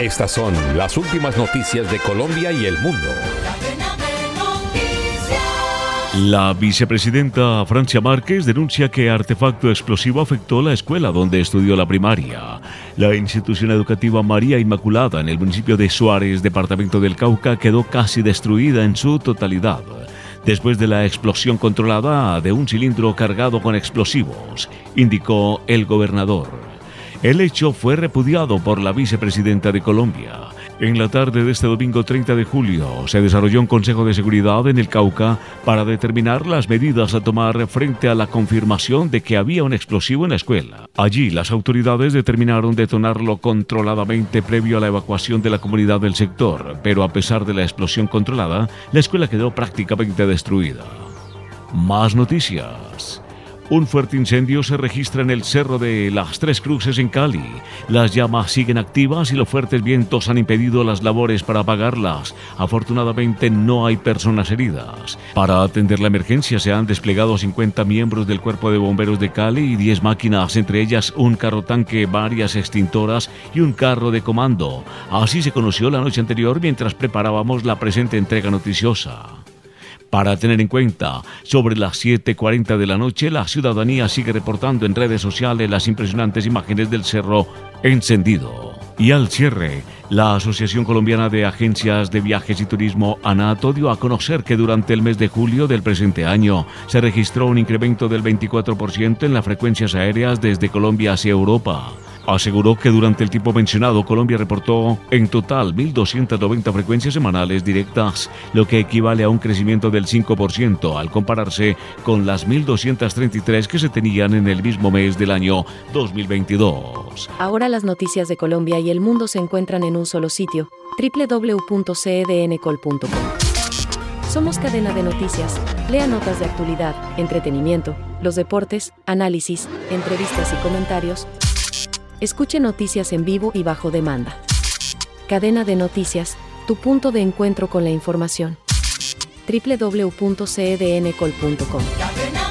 Estas son las últimas noticias de Colombia y el mundo. La vicepresidenta Francia Márquez denuncia que artefacto explosivo afectó la escuela donde estudió la primaria. La institución educativa María Inmaculada en el municipio de Suárez, departamento del Cauca, quedó casi destruida en su totalidad después de la explosión controlada de un cilindro cargado con explosivos, indicó el gobernador. El hecho fue repudiado por la vicepresidenta de Colombia. En la tarde de este domingo 30 de julio se desarrolló un Consejo de Seguridad en el Cauca para determinar las medidas a tomar frente a la confirmación de que había un explosivo en la escuela. Allí las autoridades determinaron detonarlo controladamente previo a la evacuación de la comunidad del sector, pero a pesar de la explosión controlada, la escuela quedó prácticamente destruida. Más noticias. Un fuerte incendio se registra en el Cerro de las Tres Cruces en Cali. Las llamas siguen activas y los fuertes vientos han impedido las labores para apagarlas. Afortunadamente no hay personas heridas. Para atender la emergencia se han desplegado 50 miembros del Cuerpo de Bomberos de Cali y 10 máquinas, entre ellas un carro tanque, varias extintoras y un carro de comando. Así se conoció la noche anterior mientras preparábamos la presente entrega noticiosa. Para tener en cuenta, sobre las 7.40 de la noche, la ciudadanía sigue reportando en redes sociales las impresionantes imágenes del cerro encendido. Y al cierre, la Asociación Colombiana de Agencias de Viajes y Turismo, ANATO, dio a conocer que durante el mes de julio del presente año se registró un incremento del 24% en las frecuencias aéreas desde Colombia hacia Europa aseguró que durante el tiempo mencionado Colombia reportó en total 1.290 frecuencias semanales directas, lo que equivale a un crecimiento del 5% al compararse con las 1.233 que se tenían en el mismo mes del año 2022. Ahora las noticias de Colombia y el mundo se encuentran en un solo sitio, www.cedncol.com. Somos cadena de noticias. Lea notas de actualidad, entretenimiento, los deportes, análisis, entrevistas y comentarios Escuche noticias en vivo y bajo demanda. Cadena de noticias, tu punto de encuentro con la información. www.cedncol.com